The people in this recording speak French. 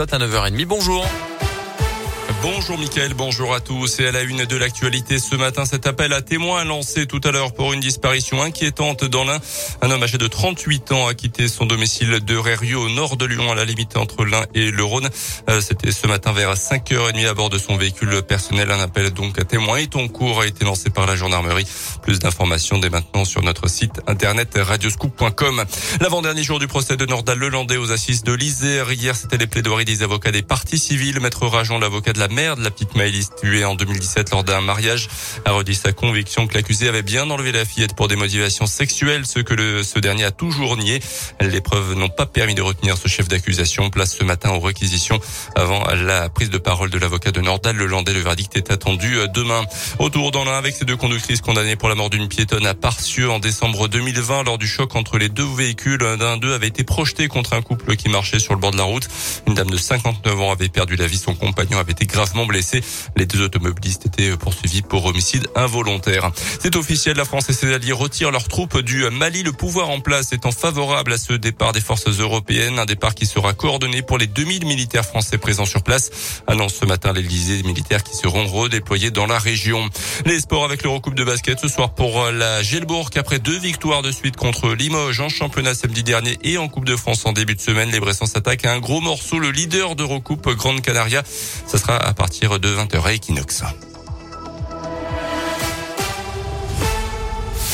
à 9h30. Bonjour. Bonjour Mickaël, bonjour à tous. Et à la une de l'actualité ce matin, cet appel à témoins lancé tout à l'heure pour une disparition inquiétante dans l'Ain. Un homme âgé de 38 ans a quitté son domicile de Rérieux au nord de Lyon à la limite entre l'Ain et le Rhône. Euh, c'était ce matin vers 5h30 à bord de son véhicule personnel. Un appel donc à témoins et ton cours a été lancé par la gendarmerie. Plus d'informations dès maintenant sur notre site internet radioscoop.com. L'avant-dernier jour du procès de Nordal Lelandais aux assises de l'Isère. Hier, c'était les plaidoiries des avocats des parties civiles. Maître Rajon, l'avocat la mère de la petite Maëlys tuée en 2017 lors d'un mariage a redit sa conviction que l'accusé avait bien enlevé la fillette pour des motivations sexuelles, ce que le, ce dernier a toujours nié. Les preuves n'ont pas permis de retenir ce chef d'accusation. Place ce matin aux réquisitions avant la prise de parole de l'avocat de Nordal. Le Landais, le verdict est attendu euh, demain. Autour dans l'un avec ces deux conductrices condamnées pour la mort d'une piétonne à Parcieux en décembre 2020 lors du choc entre les deux véhicules. D'un d'eux avait été projeté contre un couple qui marchait sur le bord de la route. Une dame de 59 ans avait perdu la vie. Son compagnon avait été gravement blessés. Les deux automobilistes étaient poursuivis pour homicide involontaire. C'est officiel, la France et ses alliés retirent leurs troupes du Mali. Le pouvoir en place étant favorable à ce départ des forces européennes, un départ qui sera coordonné pour les 2000 militaires français présents sur place. Annonce ce matin l'Élysée militaires qui seront redéployés dans la région. Les sports avec l'Eurocoupe de basket ce soir pour la Gelbourg après deux victoires de suite contre Limoges en championnat samedi dernier et en Coupe de France en début de semaine. Les Bressans s'attaquent à un gros morceau, le leader d'Eurocoupe Grande Canaria. Ça sera à partir de 20h à.